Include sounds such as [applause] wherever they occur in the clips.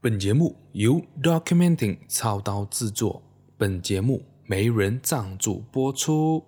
本节目由 Documenting 操刀制作，本节目没人赞助播出。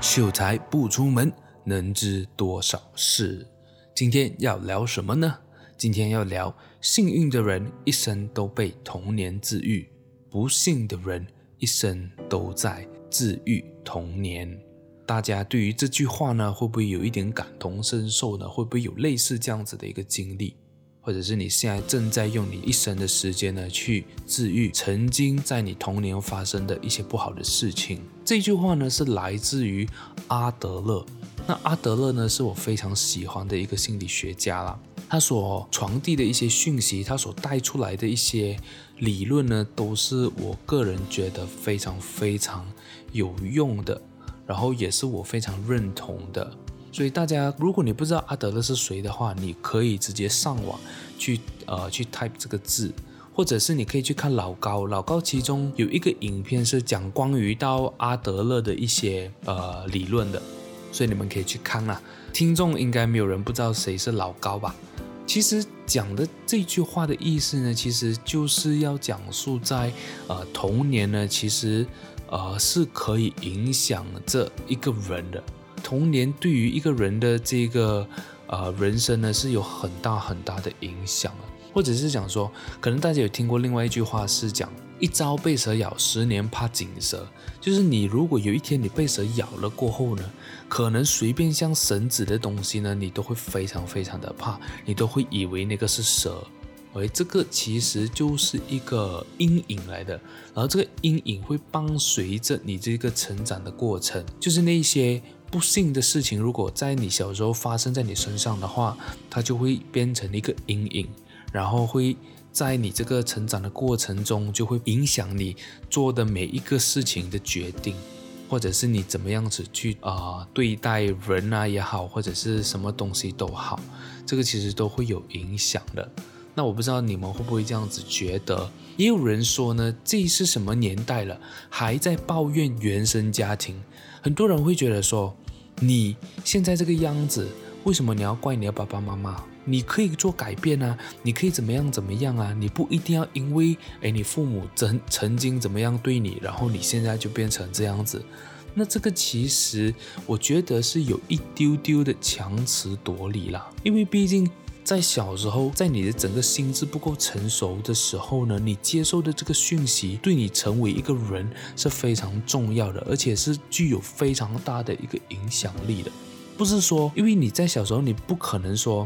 秀才不出门，能知多少事？今天要聊什么呢？今天要聊幸运的人一生都被童年治愈，不幸的人一生都在治愈童年。大家对于这句话呢，会不会有一点感同身受呢？会不会有类似这样子的一个经历？或者是你现在正在用你一生的时间呢，去治愈曾经在你童年发生的一些不好的事情？这句话呢，是来自于阿德勒。那阿德勒呢，是我非常喜欢的一个心理学家啦。他所传递的一些讯息，他所带出来的一些理论呢，都是我个人觉得非常非常有用的，然后也是我非常认同的。所以大家，如果你不知道阿德勒是谁的话，你可以直接上网去呃去 type 这个字，或者是你可以去看老高，老高其中有一个影片是讲关于到阿德勒的一些呃理论的，所以你们可以去看啦。听众应该没有人不知道谁是老高吧？其实讲的这句话的意思呢，其实就是要讲述在呃童年呢，其实呃是可以影响这一个人的。童年对于一个人的这个呃人生呢，是有很大很大的影响的。或者是讲说，可能大家有听过另外一句话是讲一朝被蛇咬，十年怕井绳。就是你如果有一天你被蛇咬了过后呢，可能随便像绳子的东西呢，你都会非常非常的怕，你都会以为那个是蛇，而这个其实就是一个阴影来的，然后这个阴影会伴随着你这个成长的过程，就是那些不幸的事情，如果在你小时候发生在你身上的话，它就会变成一个阴影，然后会在你这个成长的过程中，就会影响你做的每一个事情的决定。或者是你怎么样子去啊、对待人啊也好，或者是什么东西都好，这个其实都会有影响的。那我不知道你们会不会这样子觉得？也有人说呢，这是什么年代了，还在抱怨原生家庭？很多人会觉得说，你现在这个样子，为什么你要怪你的爸爸妈妈？你可以做改变啊，你可以怎么样怎么样啊，你不一定要因为诶你父母曾曾经怎么样对你，然后你现在就变成这样子。那这个其实我觉得是有一丢丢的强词夺理啦，因为毕竟在小时候，在你的整个心智不够成熟的时候呢，你接受的这个讯息对你成为一个人是非常重要的，而且是具有非常大的一个影响力的。不是说因为你在小时候你不可能说。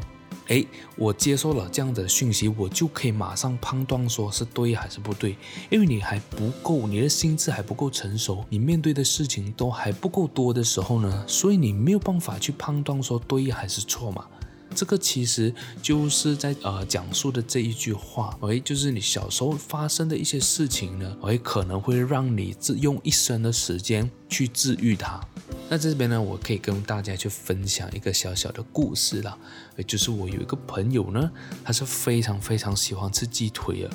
诶，我接受了这样的讯息，我就可以马上判断说是对还是不对，因为你还不够，你的心智还不够成熟，你面对的事情都还不够多的时候呢，所以你没有办法去判断说对还是错嘛。这个其实就是在呃讲述的这一句话，诶，就是你小时候发生的一些事情呢，诶，可能会让你自用一生的时间去治愈它。那这边呢，我可以跟大家去分享一个小小的故事啦，也就是我有一个朋友呢，他是非常非常喜欢吃鸡腿的，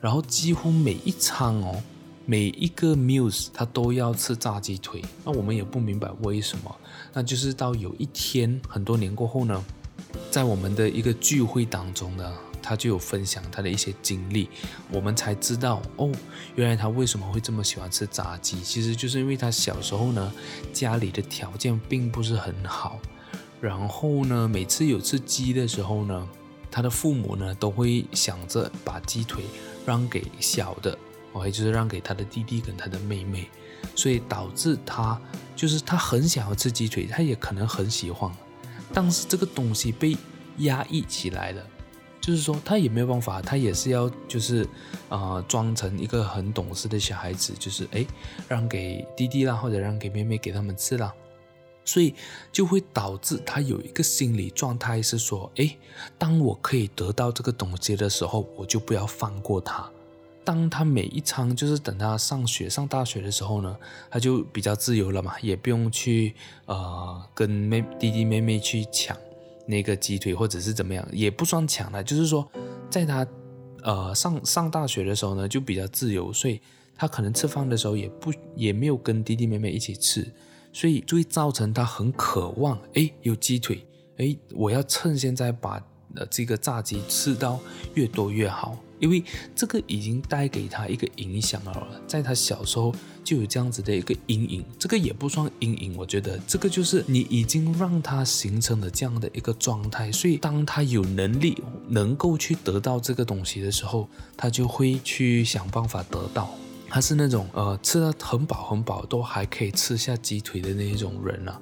然后几乎每一餐哦，每一个 meal 他都要吃炸鸡腿。那我们也不明白为什么，那就是到有一天很多年过后呢，在我们的一个聚会当中呢。他就有分享他的一些经历，我们才知道哦，原来他为什么会这么喜欢吃炸鸡，其实就是因为他小时候呢，家里的条件并不是很好，然后呢，每次有吃鸡的时候呢，他的父母呢都会想着把鸡腿让给小的，哦，也就是让给他的弟弟跟他的妹妹，所以导致他就是他很想要吃鸡腿，他也可能很喜欢，但是这个东西被压抑起来了。就是说，他也没有办法，他也是要，就是，呃，装成一个很懂事的小孩子，就是，诶，让给弟弟啦，或者让给妹妹给他们吃啦，所以就会导致他有一个心理状态是说，诶，当我可以得到这个东西的时候，我就不要放过他。当他每一餐就是等他上学上大学的时候呢，他就比较自由了嘛，也不用去，呃，跟妹弟弟妹妹去抢。那个鸡腿或者是怎么样也不算抢了，就是说，在他呃上上大学的时候呢，就比较自由，所以他可能吃饭的时候也不也没有跟弟弟妹妹一起吃，所以就会造成他很渴望，哎，有鸡腿，哎，我要趁现在把呃这个炸鸡吃到越多越好。因为这个已经带给他一个影响了，在他小时候就有这样子的一个阴影，这个也不算阴影，我觉得这个就是你已经让他形成了这样的一个状态，所以当他有能力能够去得到这个东西的时候，他就会去想办法得到。他是那种呃吃得很饱很饱都还可以吃下鸡腿的那一种人啊，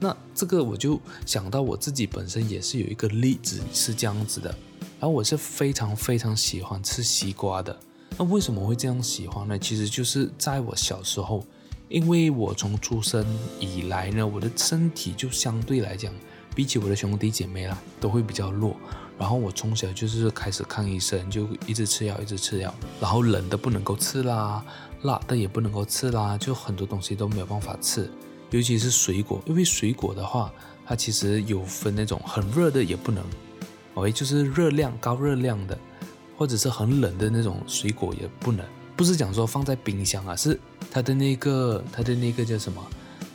那这个我就想到我自己本身也是有一个例子是这样子的。而我是非常非常喜欢吃西瓜的。那为什么会这样喜欢呢？其实就是在我小时候，因为我从出生以来呢，我的身体就相对来讲，比起我的兄弟姐妹啦，都会比较弱。然后我从小就是开始看医生，就一直吃药，一直吃药。然后冷的不能够吃啦，辣的也不能够吃啦，就很多东西都没有办法吃。尤其是水果，因为水果的话，它其实有分那种很热的也不能。哦，就是热量高热量的，或者是很冷的那种水果也不能，不是讲说放在冰箱啊，是它的那个它的那个叫什么，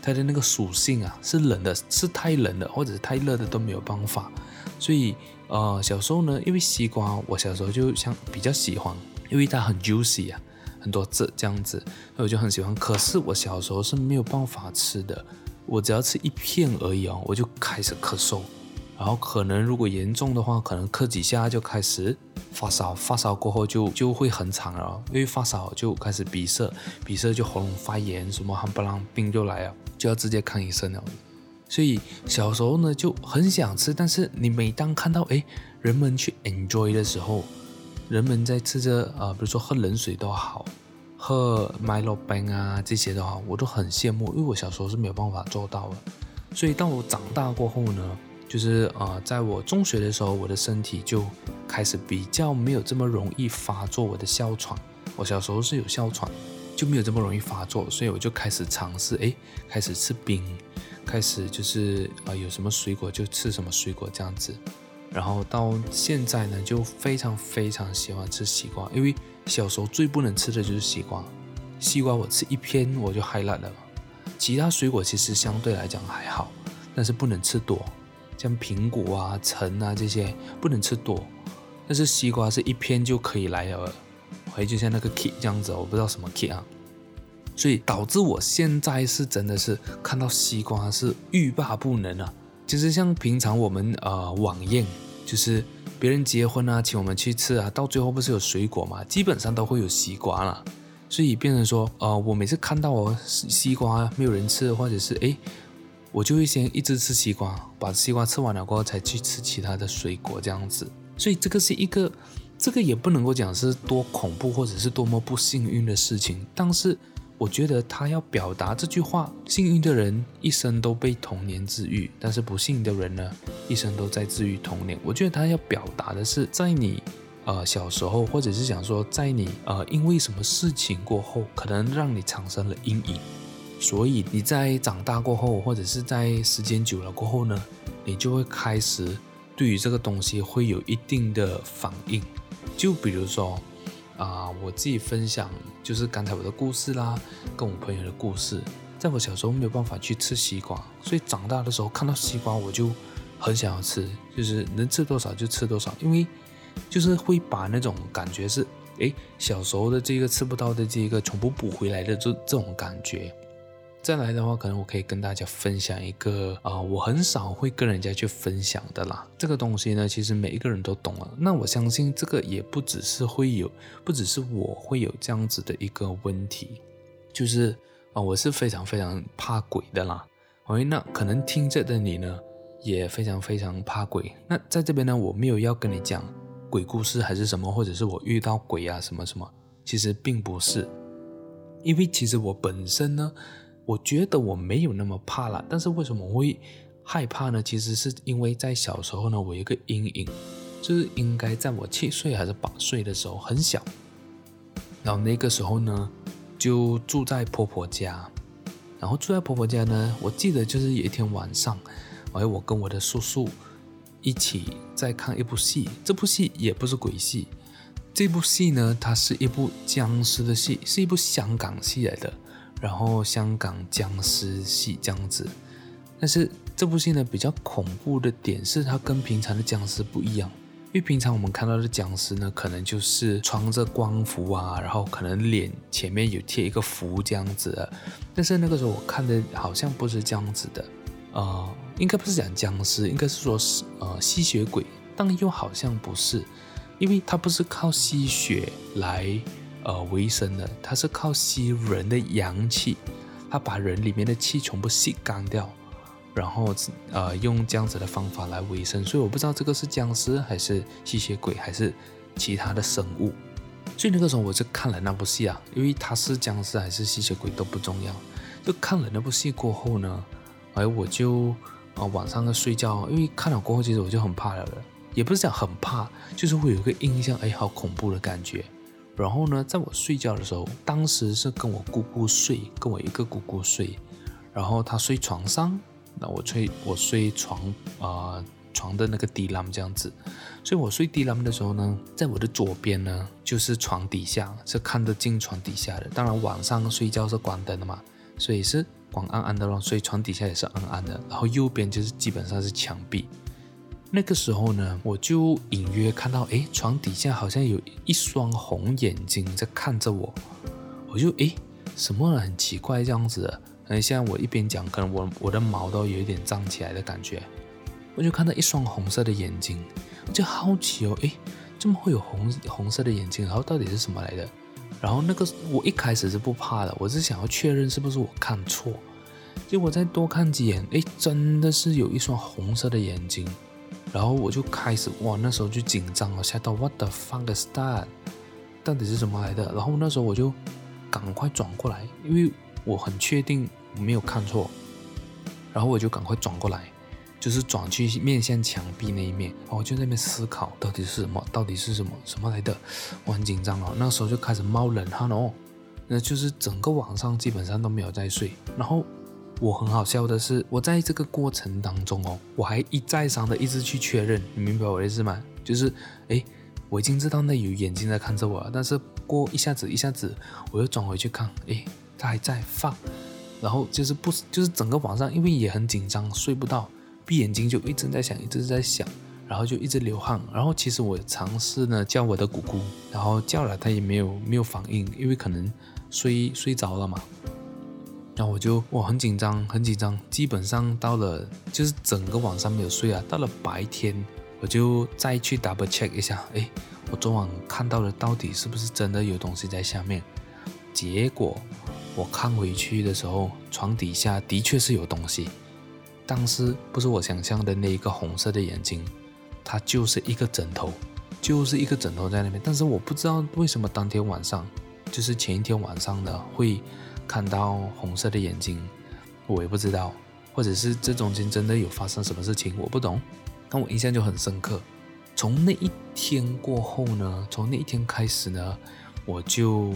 它的那个属性啊，是冷的，是太冷的或者是太热的都没有办法。所以呃，小时候呢，因为西瓜，我小时候就像比较喜欢，因为它很 juicy 啊，很多汁这样子，所以我就很喜欢。可是我小时候是没有办法吃的，我只要吃一片而已哦，我就开始咳嗽。然后可能如果严重的话，可能咳几下就开始发烧，发烧过后就就会很惨了，因为发烧就开始鼻塞，鼻塞就喉咙发炎，什么冚唪唥病就来了，就要直接看医生了。所以小时候呢就很想吃，但是你每当看到诶人们去 enjoy 的时候，人们在吃着啊、呃，比如说喝冷水都好，喝 Milo 冰啊这些的话，我都很羡慕，因为我小时候是没有办法做到的。所以当我长大过后呢。就是呃，在我中学的时候，我的身体就开始比较没有这么容易发作我的哮喘。我小时候是有哮喘，就没有这么容易发作，所以我就开始尝试，哎，开始吃冰，开始就是啊、呃，有什么水果就吃什么水果这样子。然后到现在呢，就非常非常喜欢吃西瓜，因为小时候最不能吃的就是西瓜。西瓜我吃一片我就嗨烂了，其他水果其实相对来讲还好，但是不能吃多。像苹果啊、橙啊这些不能吃多，但是西瓜是一片就可以来了，还就像那个 kit 这样子，我不知道什么 kit 啊，所以导致我现在是真的是看到西瓜是欲罢不能啊。就是像平常我们呃晚宴，就是别人结婚啊，请我们去吃啊，到最后不是有水果嘛，基本上都会有西瓜啦。所以变成说呃，我每次看到哦西瓜没有人吃，或者是诶。我就会先一直吃西瓜，把西瓜吃完了过后，才去吃其他的水果这样子。所以这个是一个，这个也不能够讲是多恐怖或者是多么不幸运的事情。但是我觉得他要表达这句话：幸运的人一生都被童年治愈，但是不幸的人呢，一生都在治愈童年。我觉得他要表达的是，在你呃小时候，或者是想说，在你呃因为什么事情过后，可能让你产生了阴影。所以你在长大过后，或者是在时间久了过后呢，你就会开始对于这个东西会有一定的反应。就比如说啊、我自己分享就是刚才我的故事啦，跟我朋友的故事。在我小时候没有办法去吃西瓜，所以长大的时候看到西瓜我就很想要吃，就是能吃多少就吃多少，因为就是会把那种感觉是，诶，小时候的这个吃不到的这个全部补回来的这这种感觉。再来的话，可能我可以跟大家分享一个啊、我很少会跟人家去分享的啦。这个东西呢，其实每一个人都懂了。那我相信这个也不只是会有，不只是我会有这样子的一个问题，就是啊、我是非常非常怕鬼的啦。OK，那可能听着的你呢，也非常非常怕鬼。那在这边呢，我没有要跟你讲鬼故事还是什么，或者是我遇到鬼啊什么什么，其实并不是，因为其实我本身呢。我觉得我没有那么怕了，但是为什么会害怕呢？其实是因为在小时候呢，我有一个阴影，就是应该在我七岁还是八岁的时候，很小，然后那个时候呢，就住在婆婆家，然后住在婆婆家呢，我记得就是有一天晚上，哎，我跟我的叔叔一起在看一部戏，这部戏也不是鬼戏，这部戏呢，它是一部僵尸的戏，是一部香港戏来的，然后香港僵尸戏这样子。但是这部戏呢，比较恐怖的点是它跟平常的僵尸不一样，因为平常我们看到的僵尸呢，可能就是穿着光服啊，然后可能脸前面有贴一个符这样子的。但是那个时候我看的好像不是这样子的，呃，应该不是讲僵尸，应该是说是呃吸血鬼，但又好像不是。因为它不是靠吸血来呃维生的，它是靠吸人的阳气，它把人里面的气全部吸干掉，然后呃用这样子的方法来维生。所以我不知道这个是僵尸还是吸血鬼还是其他的生物。所以那个时候我就看了那部戏啊，因为它是僵尸还是吸血鬼都不重要。就看了那部戏过后呢，哎我就啊、呃、晚上要睡觉，因为看了过后其实我就很怕了。也不是讲很怕，就是会有一个印象，哎，好恐怖的感觉。然后呢，在我睡觉的时候，当时是跟我姑姑睡，跟我一个姑姑睡，然后她睡床上，那我睡我睡床啊、床的那个地栏这样子。所以我睡地栏的时候呢，在我的左边呢就是床底下，是看得进床底下的。当然晚上睡觉是关灯的嘛，所以是光暗暗的咯，所以床底下也是暗暗的。然后右边就是基本上是墙壁。那个时候呢，我就隐约看到，哎，床底下好像有一双红眼睛在看着我。我就哎，什么很奇怪这样子的。嗯，现在我一边讲，可能我我的毛都有一点站起来的感觉。我就看到一双红色的眼睛，我就好奇哦，哎，怎么会有红红色的眼睛？然后到底是什么来的？然后那个我一开始是不怕的，我是想要确认是不是我看错。结果再多看几眼，哎，真的是有一双红色的眼睛。然后我就开始哇，那时候就紧张了，吓到 What the fuck is that？到底是什么来的？然后那时候我就赶快转过来，因为我很确定我没有看错。然后我就赶快转过来，就是转去面向墙壁那一面。然后我就在那边思考，到底是什么？到底是什么？什么来的？我很紧张哦，那时候就开始冒冷汗哦，那就是整个晚上基本上都没有在睡。然后。我很好笑的是，我在这个过程当中哦，我还一再三的一直去确认，你明白我的意思吗？就是，哎，我已经知道那有眼睛在看着我了，但是过一下子一下子，我又转回去看，哎，他还在放，然后就是不就是整个晚上，因为也很紧张，睡不到，闭眼睛就一直在想，一直在想，然后就一直流汗，然后其实我尝试呢叫我的姑姑，然后叫了她也没有没有反应，因为可能睡睡着了嘛。然后我就哇很紧张，很紧张，基本上到了就是整个晚上没有睡啊。到了白天，我就再去 double check 一下，诶，我昨晚看到的到底是不是真的有东西在下面？结果我看回去的时候，床底下的确是有东西，但是不是我想象的那一个红色的眼睛，它就是一个枕头，就是一个枕头在那边。但是我不知道为什么当天晚上，就是前一天晚上的会。看到红色的眼睛，我也不知道，或者是这中间真的有发生什么事情，我不懂。但我印象就很深刻。从那一天过后呢，从那一天开始呢，我就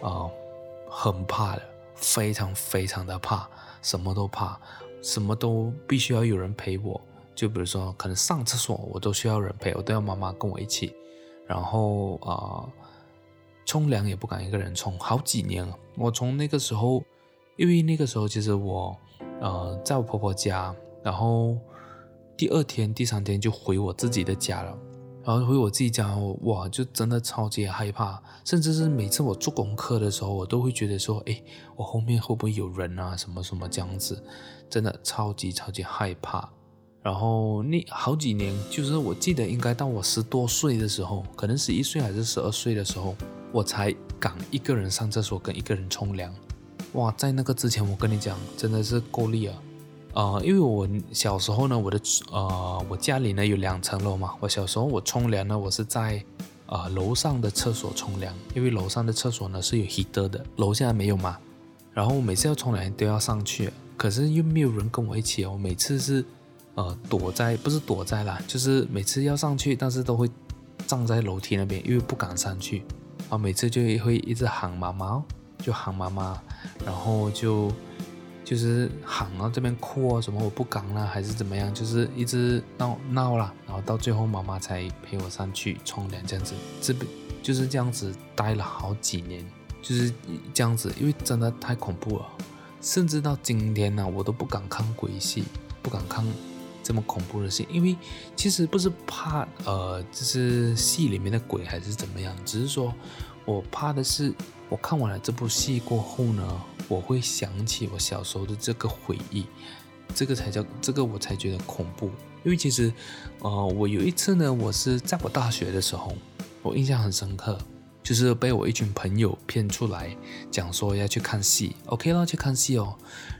啊、呃、很怕了，非常非常的怕，什么都怕，什么都必须要有人陪我。就比如说，可能上厕所我都需要人陪，我都要妈妈跟我一起。然后啊。呃冲凉也不敢一个人冲，好几年了。我从那个时候，因为那个时候其实我，呃，在我婆婆家，然后第二天、第三天就回我自己的家了。然后回我自己家，哇，就真的超级害怕，甚至是每次我做功课的时候，我都会觉得说，哎，我后面会不会有人啊？什么什么这样子，真的超级超级害怕。然后那好几年，就是我记得应该到我十多岁的时候，可能十一岁还是十二岁的时候。我才敢一个人上厕所，跟一个人冲凉。哇，在那个之前，我跟你讲，真的是够力啊！啊、因为我小时候呢，我的呃，我家里呢有两层楼嘛。我小时候我冲凉呢，我是在、呃、楼上的厕所冲凉，因为楼上的厕所呢是有 heater 的，楼下没有嘛。然后我每次要冲凉都要上去，可是又没有人跟我一起哦。我每次是呃躲在，不是躲在啦，就是每次要上去，但是都会站在楼梯那边，因为不敢上去。啊，每次就会一直喊妈妈，就喊妈妈，然后就就是喊啊，这边哭啊，什么我不敢了，还是怎么样，就是一直闹闹了，然后到最后妈妈才陪我上去冲凉这样子，这边就是这样子待了好几年，就是这样子，因为真的太恐怖了，甚至到今天呢、我都不敢看鬼戏，不敢看这么恐怖的戏，因为其实不是怕呃，就是戏里面的鬼还是怎么样，只是说我怕的是，我看完了这部戏过后呢，我会想起我小时候的这个回忆，这个才叫这个我才觉得恐怖，因为其实呃，我有一次呢，我是在我大学的时候。我印象很深刻，就是被我一群朋友骗出来，讲说要去看戏，OK 了，去看戏哦。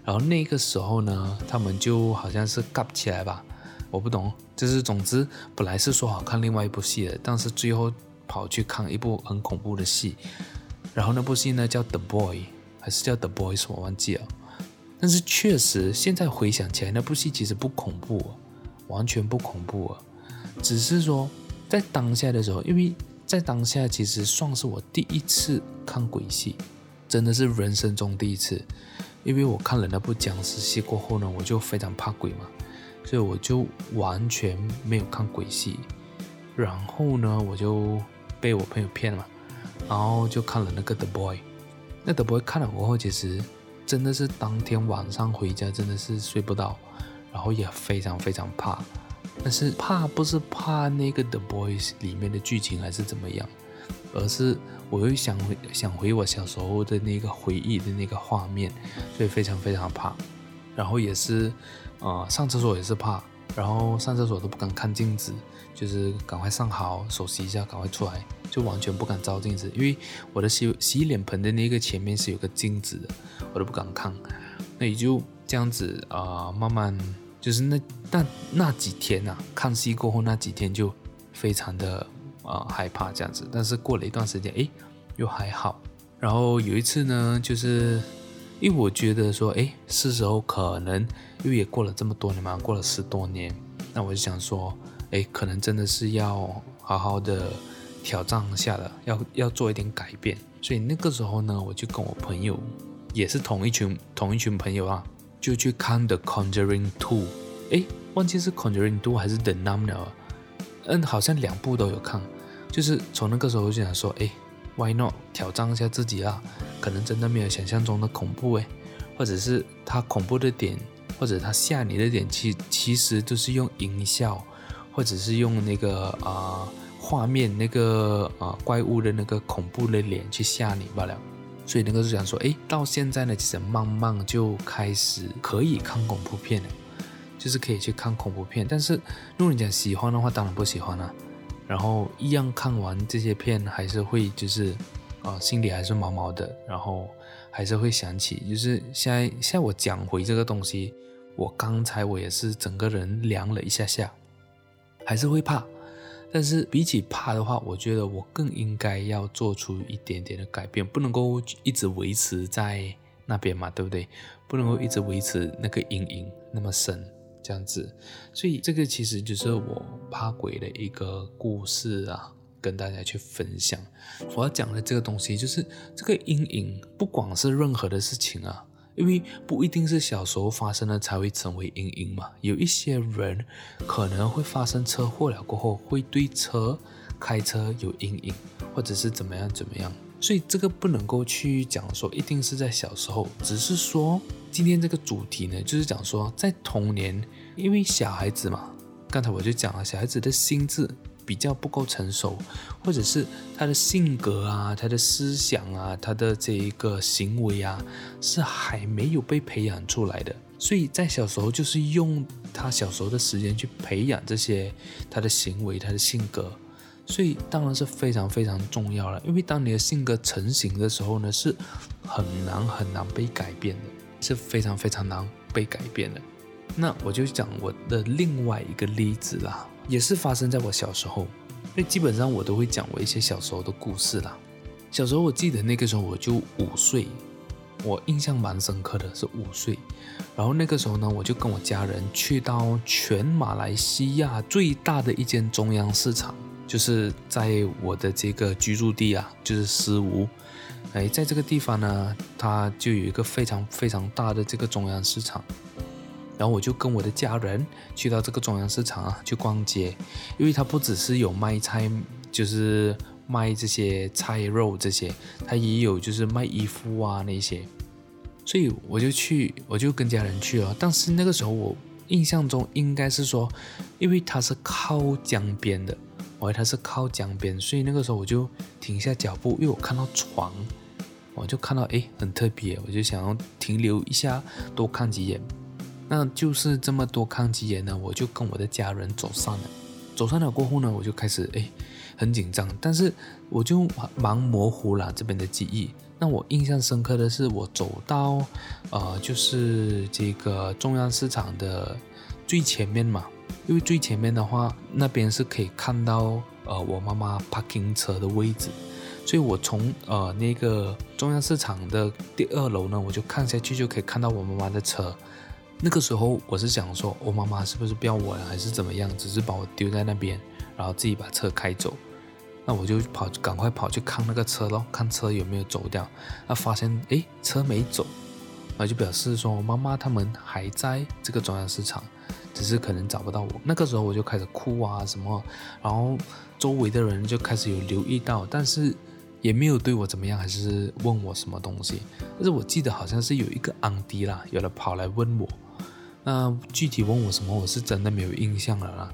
然后那个时候呢，他们就好像是夹起来吧，我不懂。就是总之，本来是说好看另外一部戏的，但是最后跑去看一部很恐怖的戏。然后那部戏呢叫《The Boy》，还是叫《The Boys》，我忘记了。但是确实，现在回想起来，那部戏其实不恐怖，完全不恐怖，只是说在当下的时候，因为。在当下，其实算是我第一次看鬼戏，真的是人生中第一次。因为我看了那部僵尸戏过后呢，我就非常怕鬼嘛，所以我就完全没有看鬼戏。然后呢，我就被我朋友骗了，然后就看了那个 The Boy。那 The Boy 看了过后，其实真的是当天晚上回家真的是睡不到，然后也非常非常怕。但是怕不是怕那个 The Boys 里面的剧情还是怎么样，而是我又想回想回我小时候的那个回忆的那个画面，所以非常非常怕。然后也是，呃，上厕所也是怕，然后上厕所都不敢看镜子，就是赶快上好手洗一下，赶快出来，就完全不敢照镜子，因为我的洗洗脸盆的那个前面是有个镜子的，我都不敢看。那也就这样子啊，呃，慢慢。就是那那那几天呐、啊，看戏过后那几天就非常的啊、呃、害怕这样子，但是过了一段时间，诶，又还好。然后有一次呢，就是因为我觉得说，诶，是时候可能因为也过了这么多年嘛，过了十多年，那我就想说，诶，可能真的是要好好的挑战一下了，要要做一点改变。所以那个时候呢，我就跟我朋友，也是同一群同一群朋友啊。就去看《The Conjuring Two》，诶，忘记是《Conjuring Two》还是《The Nun》了。嗯，好像两部都有看。就是从那个时候就想说，诶，Why not 挑战一下自己啊？可能真的没有想象中的恐怖诶，或者是它恐怖的点，或者它吓你的点，其其实都是用音效，或者是用那个啊、呃、画面那个啊、怪物的那个恐怖的脸去吓你罢了。所以那个就想说，诶，到现在呢，其实慢慢就开始可以看恐怖片了，就是可以去看恐怖片。但是如果你讲喜欢的话，当然不喜欢了。然后一样看完这些片，还是会就是啊、心里还是毛毛的。然后还是会想起，就是现在现在我讲回这个东西，我刚才我也是整个人凉了一下下，还是会怕。但是比起怕的话，我觉得我更应该要做出一点点的改变，不能够一直维持在那边嘛，对不对？不能够一直维持那个阴影那么深这样子。所以这个其实就是我怕鬼的一个故事啊，跟大家去分享。我要讲的这个东西就是这个阴影，不管是任何的事情啊。因为不一定是小时候发生的才会成为阴影嘛，有一些人可能会发生车祸了过后会对车开车有阴影，或者是怎么样怎么样，所以这个不能够去讲说一定是在小时候，只是说今天这个主题呢，就是讲说在童年，因为小孩子嘛，刚才我就讲了，小孩子的心智。比较不够成熟，或者是他的性格啊，他的思想啊，他的这一个行为啊，是还没有被培养出来的。所以在小时候就是用他小时候的时间去培养这些他的行为，他的性格，所以当然是非常非常重要了。因为当你的性格成型的时候呢，是很难很难被改变的，是非常非常难被改变的。那我就讲我的另外一个例子啦。也是发生在我小时候，那基本上我都会讲我一些小时候的故事啦。小时候我记得那个时候我就五岁，我印象蛮深刻的是五岁。然后那个时候呢，我就跟我家人去到全马来西亚最大的一间中央市场，就是在我的这个居住地啊，就是狮屋。哎，在这个地方呢，它就有一个非常非常大的这个中央市场。然后我就跟我的家人去到这个中央市场啊，去逛街，因为它不只是有卖菜，就是卖这些菜肉这些，他也有就是卖衣服啊那些，所以我就去，我就跟家人去了。但是那个时候我印象中应该是说，因为它是靠江边的，我以为它是靠江边，所以那个时候我就停下脚步，因为我看到床，我就看到诶很特别，我就想要停留一下，多看几眼。那就是这么多看几眼呢，我就跟我的家人走散了。走散了过后呢，我就开始诶很紧张，但是我就蛮模糊了这边的记忆。那我印象深刻的是，我走到呃就是这个中央市场的最前面嘛，因为最前面的话，那边是可以看到呃我妈妈 parking 车的位置，所以我从呃那个中央市场的第二楼呢，我就看下去就可以看到我妈妈的车。那个时候我是想说，我妈妈是不是不要我了，还是怎么样？只是把我丢在那边，然后自己把车开走。那我就跑，赶快跑去看那个车咯，看车有没有走掉。那发现诶，车没走，那就表示说我妈妈他们还在这个中央市场，只是可能找不到我。那个时候我就开始哭啊什么，然后周围的人就开始有留意到，但是也没有对我怎么样，还是问我什么东西。但是我记得好像是有一个安迪啦，有人跑来问我。那具体问我什么，我是真的没有印象了啦。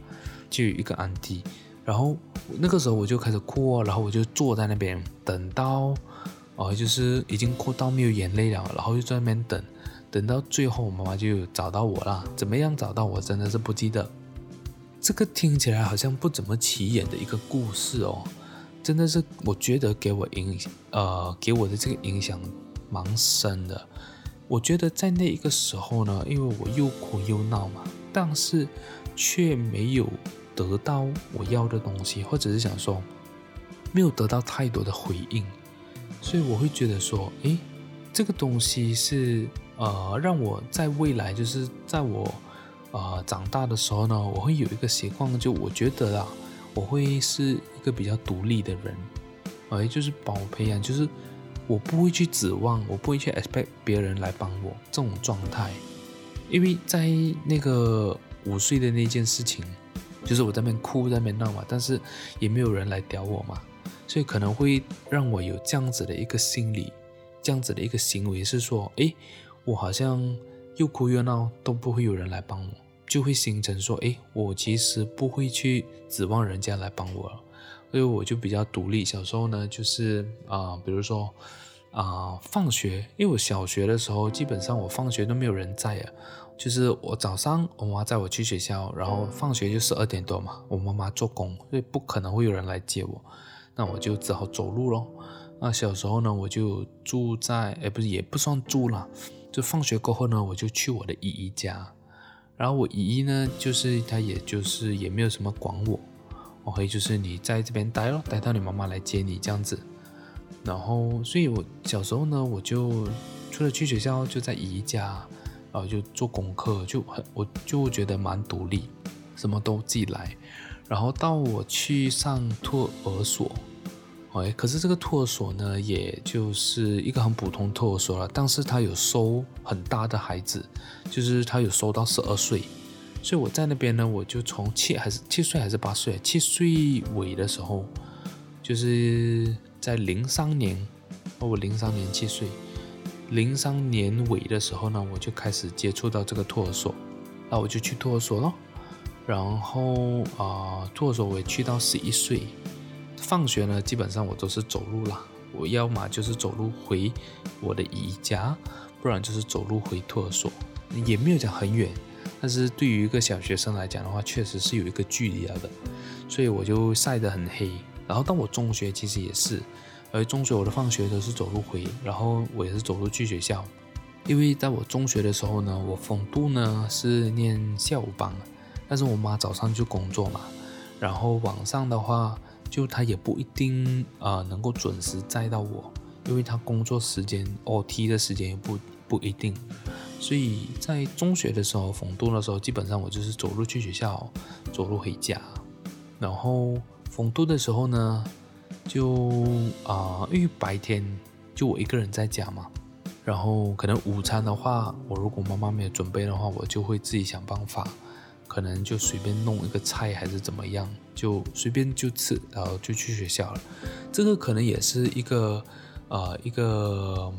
就有一个安迪，然后那个时候我就开始哭，然后我就坐在那边等到，哦，就是已经哭到没有眼泪了，然后就在那边等，等到最后我妈妈就找到我了。怎么样找到我，真的是不记得。这个听起来好像不怎么起眼的一个故事哦，真的是我觉得给我影，呃，给我的这个影响蛮深的。我觉得在那一个时候呢，因为我又哭又闹嘛，但是却没有得到我要的东西，或者是想说没有得到太多的回应，所以我会觉得说，诶，这个东西是呃，让我在未来就是在我呃长大的时候呢，我会有一个习惯，就我觉得啊，我会是一个比较独立的人，哎，就是帮我培养，就是。我不会去指望，我不会去 expect 别人来帮我这种状态，因为在那个五岁的那件事情，就是我在那边哭在那边闹嘛，但是也没有人来屌我嘛，所以可能会让我有这样子的一个心理，这样子的一个行为是说，诶，我好像又哭又闹都不会有人来帮我，就会形成说，诶，我其实不会去指望人家来帮我了。所以我就比较独立。小时候呢，就是啊、比如说啊、放学，因为我小学的时候，基本上我放学都没有人在啊。就是我早上我妈载我去学校，然后放学就十二点多嘛，我妈妈做工，所以不可能会有人来接我，那我就只好走路咯。那小时候呢，我就住在，哎，不是，也不算住了，就放学过后呢，我就去我的姨姨家，然后我姨姨呢，就是她，也就是也没有什么管我。我会就是你在这边待咯，待到你妈妈来接你这样子。然后，所以我小时候呢，我就除了去学校，就在姨家，然后就做功课，就很我就觉得蛮独立，什么都自己来。然后到我去上托儿所，哎，可是这个托儿所呢，也就是一个很普通托儿所了，但是他有收很大的孩子，就是他有收到十二岁。所以我在那边呢，我就从七还是七岁还是八岁，七岁尾的时候，就是在零三年，哦我零三年七岁，零三年尾的时候呢，我就开始接触到这个托儿所，那我就去托儿所咯。然后啊，托儿所我也去到十一岁，放学呢，基本上我都是走路啦，我要么就是走路回我的姨家，不然就是走路回托儿所，也没有讲很远。但是对于一个小学生来讲的话，确实是有一个距离了的，所以我就晒得很黑。然后到我中学其实也是，而中学我的放学都是走路回，然后我也是走路去学校。因为在我中学的时候呢，我逢读呢是念下午班，但是我妈早上就工作嘛，然后晚上的话就她也不一定啊、呃、能够准时载到我，因为她工作时间 OT 的时间也不不一定。所以在中学的时候，逢多的时候，基本上我就是走路去学校，走路回家。然后逢多的时候呢，就啊、因为白天就我一个人在家嘛，然后可能午餐的话，我如果妈妈没有准备的话，我就会自己想办法，可能就随便弄一个菜还是怎么样，就随便就吃，然后就去学校了。这个可能也是一个呃一个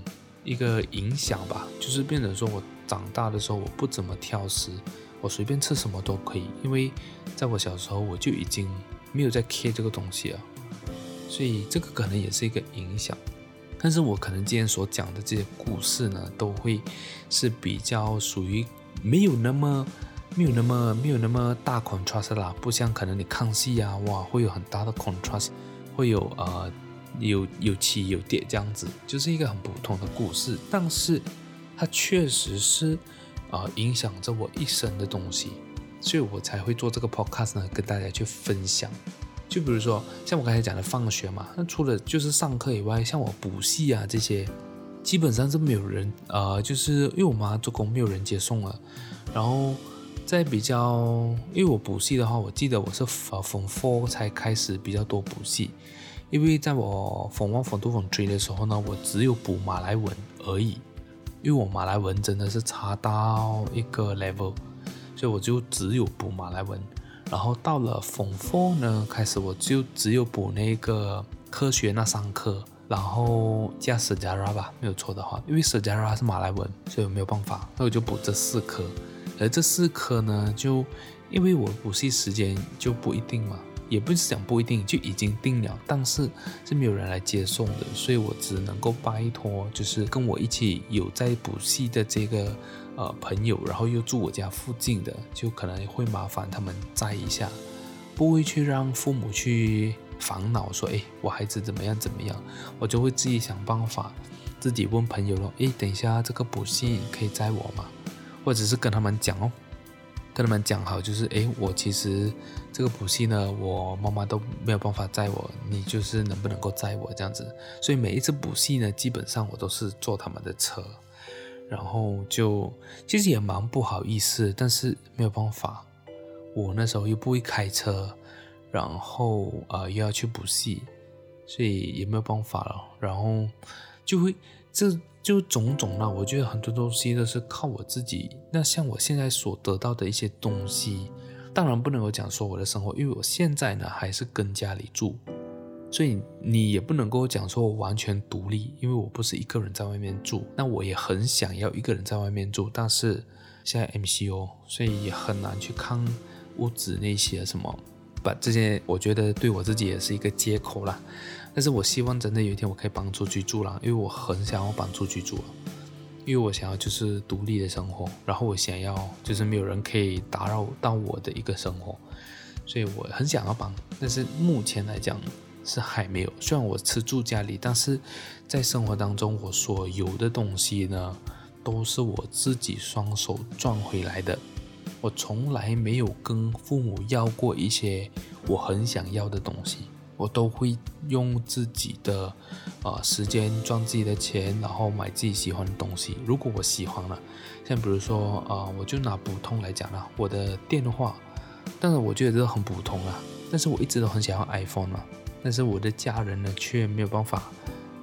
一个影响吧，就是变成说我长大的时候我不怎么挑食，我随便吃什么都可以，因为在我小时候我就已经没有在 care 这个东西了，所以这个可能也是一个影响。但是我可能今天所讲的这些故事呢，都会是比较属于没有那么、没有那么、没有那么大 contrast 啦，不像可能你看戏啊，哇，会有很大的 contrast，会有呃有有起有跌这样子，就是一个很普通的故事，但是它确实是啊、呃、影响着我一生的东西，所以我才会做这个 podcast 呢，跟大家去分享。就比如说，像我刚才讲的放学嘛，那除了就是上课以外，像我补习啊这些，基本上是没有人，呃，就是因为我妈做工，没有人接送了。然后在比较，因为我补习的话，我记得我是呃 Form 4才开始比较多补习，因为在我 Form 1、Form 2、Form 3的时候呢，我只有补马来文而已，因为我马来文真的是差到一个 level，所以我就只有补马来文。然后到了 Form 4呢，开始我就只有补那个科学那三科，然后加 Sejarah 吧，没有错的话，因为 Sejarah 是马来文，所以我没有办法，那我就补这四科。而这四科呢，就因为我补习时间就不一定嘛，也不是讲不一定，就已经定了，但是是没有人来接送的，所以我只能够拜托，就是跟我一起有在补习的这个。呃，朋友，然后又住我家附近的，就可能会麻烦他们载一下，不会去让父母去烦恼说，哎，我孩子怎么样怎么样，我就会自己想办法，自己问朋友咯，哎，等一下这个补习可以载我吗？或者是跟他们讲哦，跟他们讲好，就是哎，我其实这个补习呢，我妈妈都没有办法载我，你就是能不能够载我这样子？所以每一次补习呢，基本上我都是坐他们的车。然后就其实也蛮不好意思，但是没有办法，我那时候又不会开车，然后呃又要去补习，所以也没有办法了。然后就会这就种种啦，我觉得很多东西都是靠我自己。那像我现在所得到的一些东西，当然不能够讲说我的生活，因为我现在呢还是跟家里住。所以你也不能够讲说我完全独立，因为我不是一个人在外面住。那我也很想要一个人在外面住，但是现在 MCO，所以也很难去看屋子那些什么。把这些我觉得对我自己也是一个借口啦。但是我希望真的有一天我可以搬出去住了，因为我很想要搬出去住，因为我想要就是独立的生活，然后我想要就是没有人可以打扰到我的一个生活，所以我很想要搬。但是目前来讲，是还没有，虽然我吃住家里，但是在生活当中，我所有的东西呢，都是我自己双手赚回来的。我从来没有跟父母要过一些我很想要的东西，我都会用自己的呃时间赚自己的钱，然后买自己喜欢的东西。如果我喜欢了，像比如说呃，我就拿普通来讲了，我的电话，但是我觉得这个很普通啊，但是我一直都很想要 iPhone 啊。但是我的家人呢，却没有办法，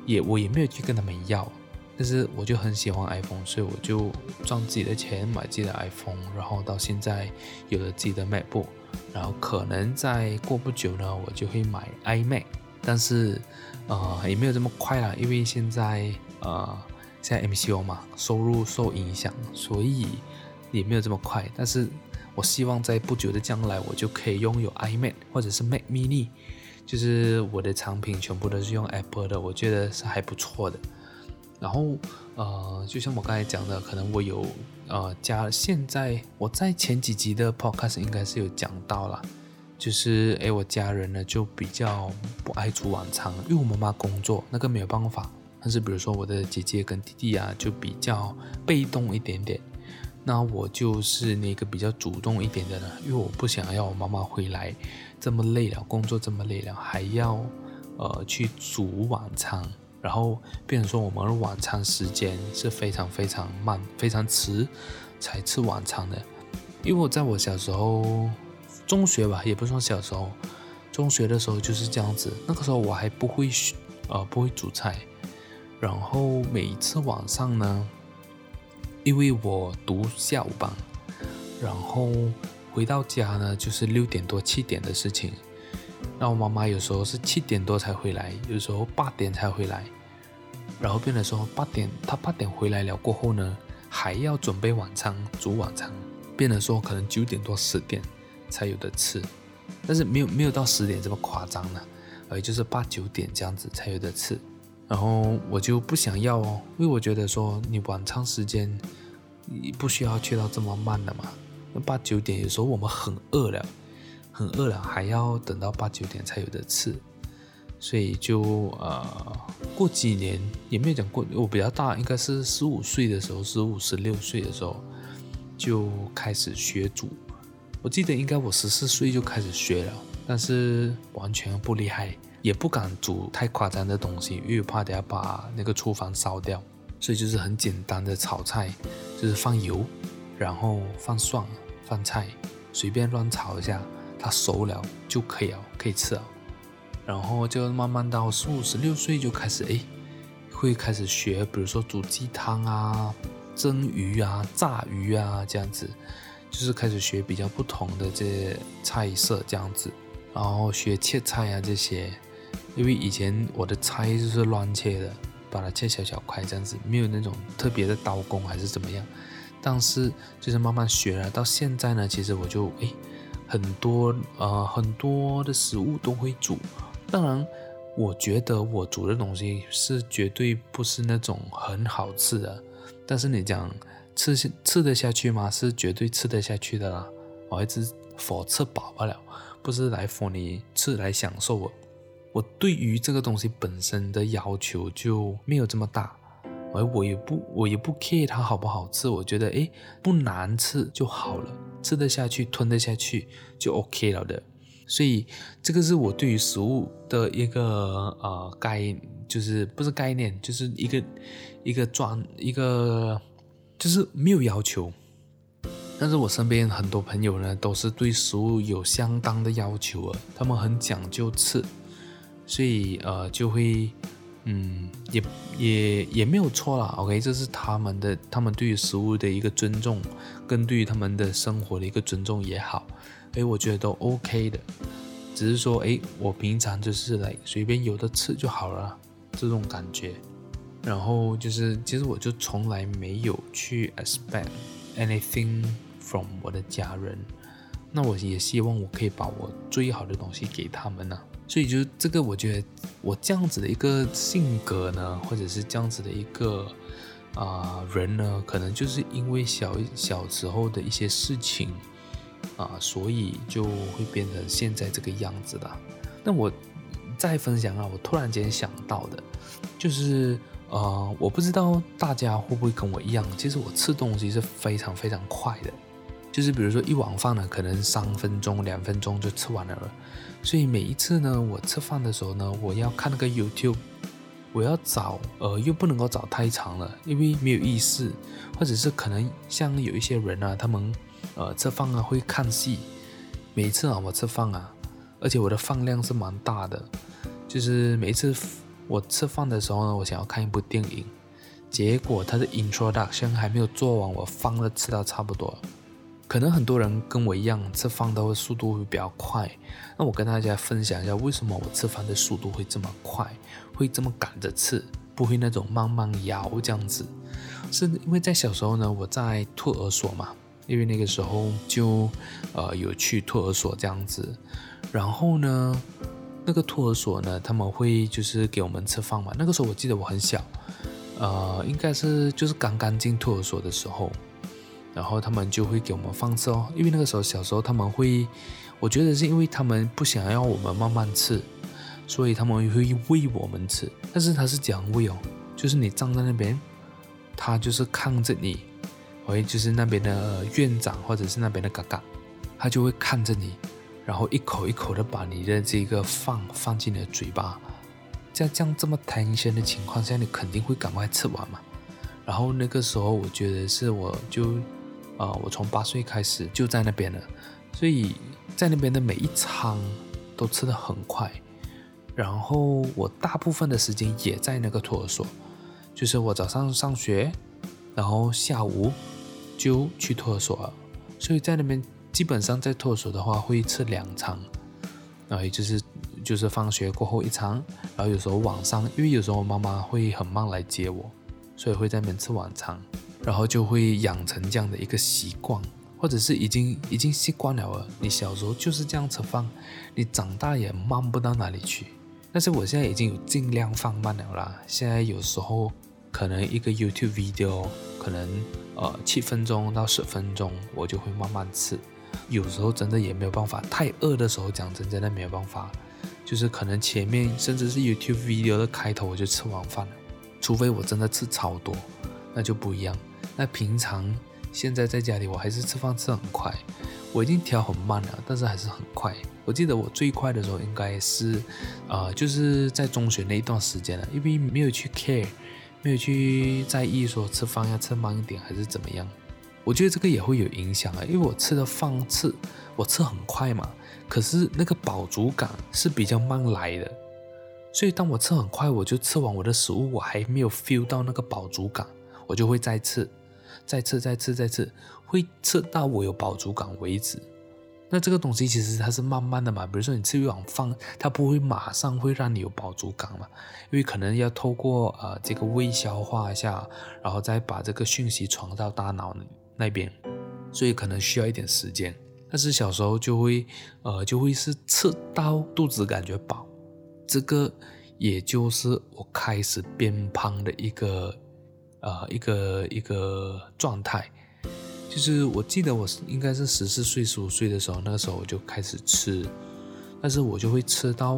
也我也没有去跟他们要。但是我就很喜欢 iPhone，所以我就赚自己的钱买自己的 iPhone，然后到现在有了自己的 MacBook，然后可能再过不久呢，我就会买 iMac。但是呃也没有这么快啦，因为现在呃现在 MCO 嘛，收入受影响，所以也没有这么快。但是我希望在不久的将来，我就可以拥有 iMac 或者是 Mac Mini。就是我的产品全部都是用 Apple 的，我觉得是还不错的。然后呃，就像我刚才讲的，可能我有呃加，现在我在前几集的 Podcast 应该是有讲到了，就是诶，我家人呢就比较不爱煮晚餐，因为我妈妈工作，那个没有办法。但是比如说我的姐姐跟弟弟啊，就比较被动一点点。那我就是那个比较主动一点的呢，因为我不想要我妈妈回来这么累了，工作这么累了，还要呃去煮晚餐，然后变成说我们的晚餐时间是非常非常慢，非常迟才吃晚餐的。因为我在我小时候，中学吧，也不算小时候，中学的时候就是这样子。那个时候我还不会呃不会煮菜，然后每一次晚上呢。.，因为我读下午班，然后回到家呢，就是六点多七点的事情。那我妈妈有时候是七点多才回来，有时候八点才回来，然后变得说八点，她八点回来了过后呢，还要准备晚餐，煮晚餐，变得说可能九点多十点才有的吃，但是没有没有到十点这么夸张了，而就是八九点这样子才有的吃。然后我就不想要哦，因为我觉得说你晚餐时间你不需要去到这么慢的嘛，那八九点有时候我们很饿了。很饿了，还要等到八九点才有得吃，所以就呃，过几年也没有讲过。我比较大，应该是十五岁的时候，十五十六岁的时候就开始学煮。我记得应该我十四岁就开始学了，但是完全不厉害，也不敢煮太夸张的东西，因为怕等下把那个厨房烧掉。所以就是很简单的炒菜，就是放油，然后放蒜、放菜，随便乱炒一下。它熟了就可以了，可以吃了。然后就慢慢到十五、十六岁就开始，哎，会开始学，比如说煮鸡汤啊、蒸鱼啊、炸鱼啊这样子，就是开始学比较不同的这菜色这样子。然后学切菜啊这些，因为以前我的菜就是乱切的，把它切小小块这样子，没有那种特别的刀工还是怎么样。但是就是慢慢学了，到现在呢，其实我就哎。很多呃很多的食物都会煮，当然我觉得我煮的东西是绝对不是那种很好吃的，但是你讲吃吃得下去吗？是绝对吃得下去的啦。我一直佛吃饱罢了，不是来佛你吃来享受我。我对于这个东西本身的要求就没有这么大，而我也不我也不 care 它好不好吃，我觉得诶不难吃就好了。吃得下去，吞得下去就 OK 了的，所以这个是我对于食物的一个呃概，就是不是概念，就是一个一个专一个，就是没有要求。但是我身边很多朋友呢，都是对食物有相当的要求啊，他们很讲究吃，所以呃就会。嗯，也也也没有错啦。OK，这是他们的，他们对于食物的一个尊重，跟对于他们的生活的一个尊重也好，哎，我觉得都 OK 的。只是说，哎，我平常就是来随便有的吃就好了，这种感觉。然后就是，其实我就从来没有去 expect anything from 我的家人。那我也希望我可以把我最好的东西给他们呢、所以就这个，我觉得我这样子的一个性格呢，或者是这样子的一个啊、人呢，可能就是因为小小时候的一些事情啊、所以就会变成现在这个样子的。那我再分享啊，我突然间想到的，就是呃，我不知道大家会不会跟我一样，其实我吃东西是非常非常快的。就是比如说一碗饭呢，可能三分钟、两分钟就吃完了。所以每一次呢，我吃饭的时候呢，我要看那个 YouTube，我要找，呃，又不能够找太长了，因为没有意思。或者是可能像有一些人啊，他们呃吃饭啊会看戏。每次啊，我吃饭啊，而且我的饭量是蛮大的，就是每一次我吃饭的时候呢，我想要看一部电影，结果它的 introduction 还没有做完，我饭都吃到差不多。可能很多人跟我一样吃饭的速度会比较快，那我跟大家分享一下为什么我吃饭的速度会这么快，会这么赶着吃，不会那种慢慢摇这样子。是因为在小时候呢，我在托儿所嘛，因为那个时候就呃有去托儿所这样子，然后呢，那个托儿所呢，他们会就是给我们吃饭嘛。那个时候我记得我很小，呃，应该是就是刚刚进托儿所的时候。然后他们就会给我们放吃哦，因为那个时候小时候他们会，我觉得是因为他们不想要我们慢慢吃，所以他们会喂我们吃。但是他是讲喂哦，就是你站在那边，他就是看着你，喂，就是那边的院长或者是那边的嘎嘎，他就会看着你，然后一口一口的把你的这个饭放进你的嘴巴。在这样这么贪心的情况下，你肯定会赶快吃完嘛。然后那个时候我觉得是我就。呃，我从八岁开始就在那边了，所以在那边的每一餐都吃得很快。然后我大部分的时间也在那个托儿所，就是我早上上学，然后下午就去托儿所，所以在那边基本上在托儿所的话会吃两餐，然后就是就是放学过后一餐，然后有时候晚上，因为有时候妈妈会很忙来接我，所以会在那边吃晚餐，然后就会养成这样的一个习惯，或者是已经已经习惯了了。你小时候就是这样吃饭，你长大也慢不到哪里去。但是我现在已经有尽量放慢了啦，现在有时候可能一个 YouTube video 可能呃七分钟到十分钟，我就会慢慢吃。有时候真的也没有办法，太饿的时候讲真真的没有办法，就是可能前面甚至是 YouTube video 的开头我就吃完饭了，除非我真的吃超多，那就不一样。那平常现在在家里我还是吃饭吃很快，我已经调很慢了，但是还是很快。我记得我最快的时候应该是，呃，就是在中学那一段时间了，因为没有去 care，没有去在意说吃饭要吃慢一点还是怎么样。我觉得这个也会有影响啊，因为我吃的饭吃我吃很快嘛，可是那个饱足感是比较慢来的，所以当我吃很快，我就吃完我的食物，我还没有 feel 到那个饱足感，我就会再吃，再吃，再吃，再吃，会吃到我有饱足感为止。那这个东西其实它是慢慢的嘛，比如说你吃一碗饭，它不会马上会让你有饱足感嘛，因为可能要透过呃这个胃消化一下，然后再把这个讯息传到大脑那边，所以可能需要一点时间。但是小时候就会呃就会是吃到肚子感觉饱，这个也就是我开始变胖的一个呃一个一个状态。就是我记得我应该是十四岁、十五岁的时候，那个时候我就开始吃，但是我就会吃到，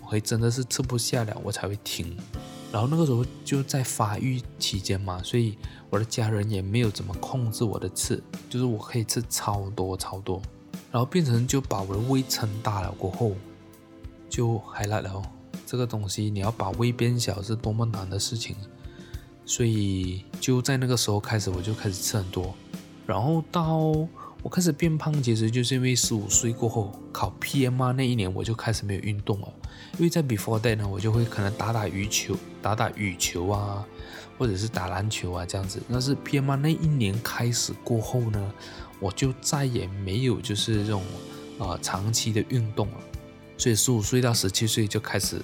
我会真的是吃不下了，我才会停。然后那个时候就在发育期间嘛，所以我的家人也没有怎么控制我的吃，就是我可以吃超多超多，然后变成就把我的胃撑大了过后，就还来了。这个东西你要把胃变小是多么难的事情，所以就在那个时候开始，我就开始吃很多。然后到我开始变胖，其实就是因为十五岁过后考 PMR 那一年，我就开始没有运动了。因为在 before that 呢，我就会可能打打羽球、打打羽球啊，或者是打篮球啊这样子。但是 PMR 那一年开始过后呢，我就再也没有就是这种呃长期的运动了。所以十五岁到十七岁就开始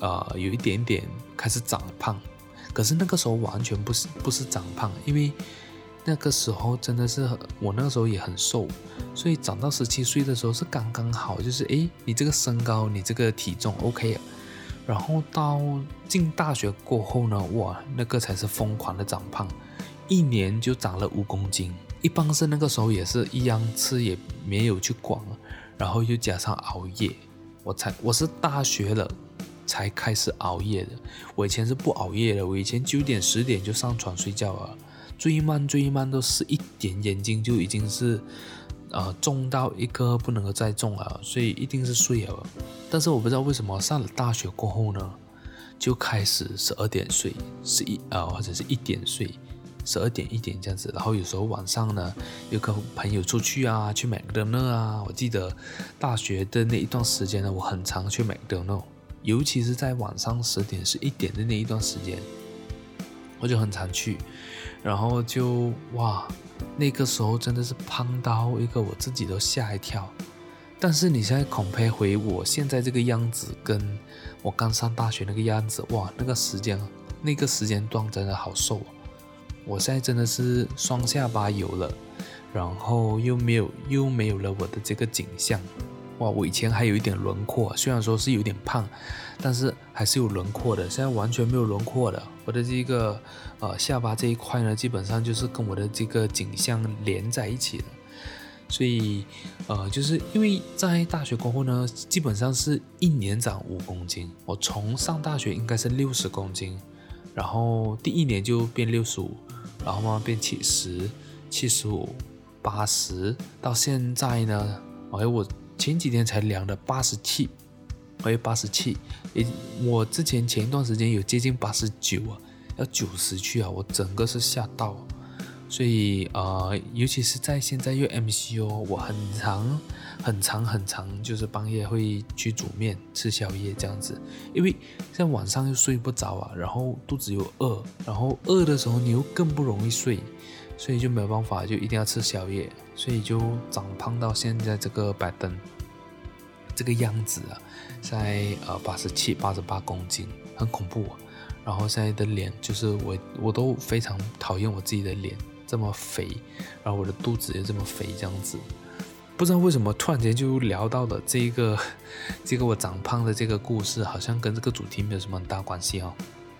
呃有一点点开始长胖，可是那个时候完全不是不是长胖，因为。那个时候真的是我那个时候也很瘦，所以长到十七岁的时候是刚刚好，就是诶，你这个身高，你这个体重 OK。然后到进大学过后呢，哇，那个才是疯狂的长胖，一年就长了五公斤。一般是那个时候也是一样吃也没有去管，然后又加上熬夜，我才我是大学了才开始熬夜的。我以前是不熬夜的，我以前九点十点就上床睡觉了。最慢最慢都是一点眼睛就已经是，呃，重到一个不能够再重了，所以一定是睡了。但是我不知道为什么上了大学过后呢，就开始十二点睡，十一啊或者是一点睡，十二点一点这样子。然后有时候晚上呢，有跟朋友出去啊，去麦当劳啊。我记得大学的那一段时间呢，我很常去麦当劳，尤其是在晚上十点十一点的那一段时间，我就很常去。然后就哇，那个时候真的是胖到一个我自己都吓一跳。但是你现在 compare 回我现在这个样子，跟我刚上大学那个样子，哇，那个时间那个时间段真的好瘦。我现在真的是双下巴有了，然后又没有又没有了我的这个景象。哇，我以前还有一点轮廓，虽然说是有点胖，但是还是有轮廓的。现在完全没有轮廓的，我的这个呃下巴这一块呢，基本上就是跟我的这个景象连在一起了。所以呃，就是因为在大学过后呢，基本上是一年长五公斤。我从上大学应该是六十公斤，然后第一年就变六十五，然后慢慢变七十、七十五、八十，到现在呢，哎我。前几天才量的八十七，还有八十七，诶，我之前前一段时间有接近八十九啊，要九十去啊，我整个是吓到，所以啊、呃，尤其是在现在又 MCO，我很常很常很常就是半夜会去煮面吃宵夜这样子，因为在晚上又睡不着啊，然后肚子又饿，然后饿的时候你又更不容易睡。所以就没有办法，就一定要吃宵夜，所以就长胖到现在这个摆灯这个样子啊，在呃八十七、八十八公斤，很恐怖。然后现在的脸就是我我都非常讨厌我自己的脸这么肥，然后我的肚子也这么肥，这样子，不知道为什么突然间就聊到了这个 [laughs] 这个我长胖的这个故事，好像跟这个主题没有什么很大关系哦。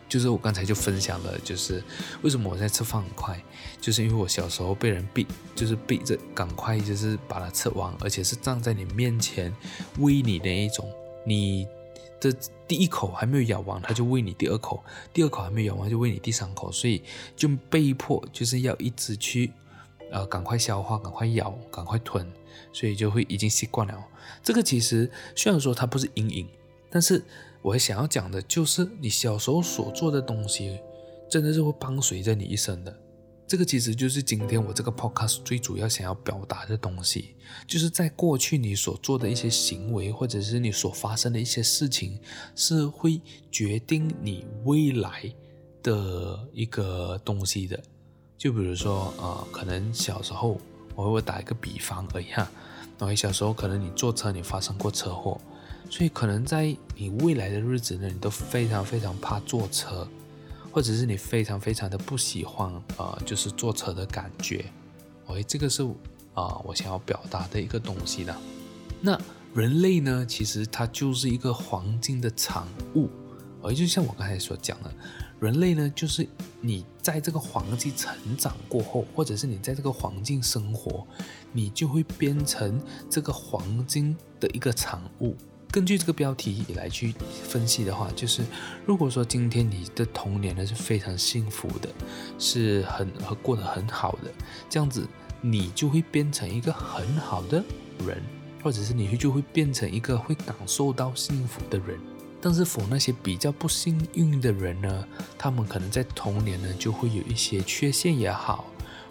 就是我刚才就分享了，就是为什么我在吃饭很快，就是因为我小时候被人逼，就是逼着赶快就是把它吃完，而且是站在你面前喂你的一种，你的第一口还没有咬完，他就喂你第二口，第二口还没有咬完就喂你第三口，所以就被迫就是要一直去，呃，赶快消化，赶快咬，赶快吞，所以就会已经习惯了。这个其实虽然说它不是阴影，但是。我想要讲的就是，你小时候所做的东西，真的是会伴随着你一生的。这个其实就是今天我这个 podcast 最主要想要表达的东西，就是在过去你所做的一些行为，或者是你所发生的一些事情，是会决定你未来的一个东西的。就比如说，呃，可能小时候，我会打一个比方而已哈，我小时候可能你坐车，你发生过车祸。所以可能在你未来的日子呢，你都非常非常怕坐车，或者是你非常非常的不喜欢啊、呃，就是坐车的感觉。哎，这个是啊、我想要表达的一个东西的。那人类呢，其实它就是一个环境的产物。而就像我刚才所讲的，人类呢，就是你在这个环境成长过后，或者是你在这个环境生活，你就会变成这个环境的一个产物。根据这个标题来去分析的话，就是如果说今天你的童年呢是非常幸福的，是很和过得很好的，这样子你就会变成一个很好的人，或者是你就会变成一个会感受到幸福的人。但是否那些比较不幸运的人呢，他们可能在童年呢就会有一些缺陷也好，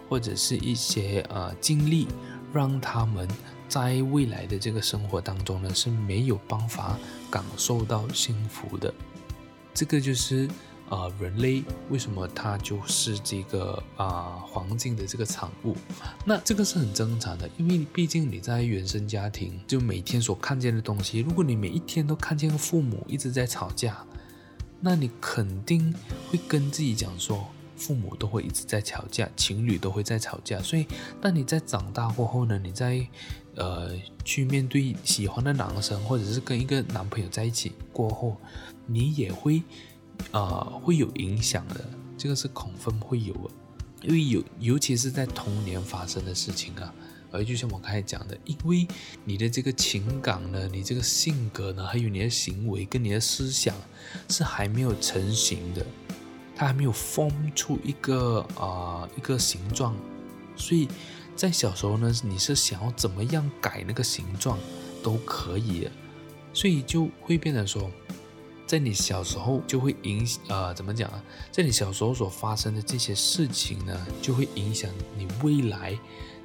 或者是一些呃经历让他们。在未来的这个生活当中呢，是没有办法感受到幸福的。这个就是呃，人类为什么它就是这个啊、环境的这个产物。那这个是很正常的，因为毕竟你在原生家庭，就每天所看见的东西，如果你每一天都看见父母一直在吵架，那你肯定会跟自己讲说，父母都会一直在吵架，情侣都会在吵架。所以，当你在长大过后呢，你在呃，去面对喜欢的男生，或者是跟一个男朋友在一起过后，你也会，呃，会有影响的。这个是恐分会有的，因为有，尤其是在童年发生的事情啊。而就像我刚才讲的，因为你的这个情感呢，你这个性格呢，还有你的行为跟你的思想是还没有成型的，它还没有封出一个啊、一个形状，所以。在小时候呢，你是想要怎么样改那个形状都可以，所以就会变成说，在你小时候就会影响呃，怎么讲啊？在你小时候所发生的这些事情呢，就会影响你未来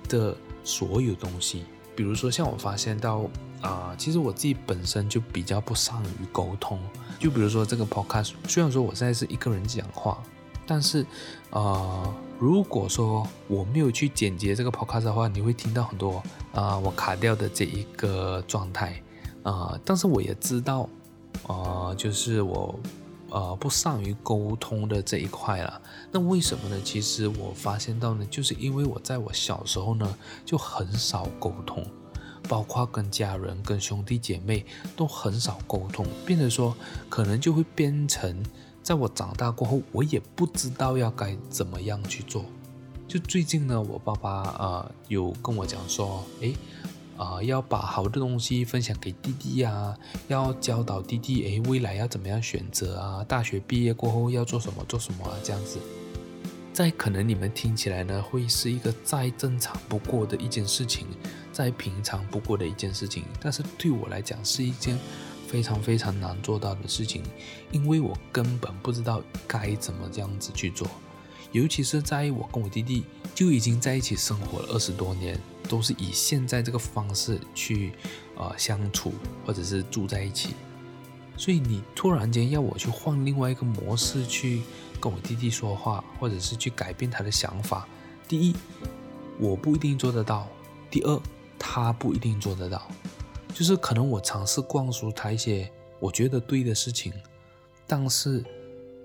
的所有东西。比如说，像我发现到啊、其实我自己本身就比较不善于沟通。就比如说这个 podcast，虽然说我现在是一个人讲话。但是，呃，如果说我没有去剪辑这个 podcast 的话，你会听到很多啊、我卡掉的这一个状态啊、但是我也知道，呃，就是我呃不善于沟通的这一块了。那为什么呢？其实我发现到呢，就是因为我在我小时候呢就很少沟通，包括跟家人、跟兄弟姐妹都很少沟通，变得说可能就会变成。在我长大过后，我也不知道要该怎么样去做。就最近呢，我爸爸啊、呃、有跟我讲说，诶，啊、要把好的东西分享给弟弟呀、要教导弟弟，诶，未来要怎么样选择啊？大学毕业过后要做什么做什么啊？这样子，在可能你们听起来呢，会是一个再正常不过的一件事情，再平常不过的一件事情，但是对我来讲是一件。非常非常难做到的事情，因为我根本不知道该怎么这样子去做，尤其是在我跟我弟弟就已经在一起生活了二十多年，都是以现在这个方式去呃相处或者是住在一起，所以你突然间要我去换另外一个模式去跟我弟弟说话，或者是去改变他的想法，第一，我不一定做得到；第二，他不一定做得到。就是可能我尝试灌输他一些我觉得对的事情，但是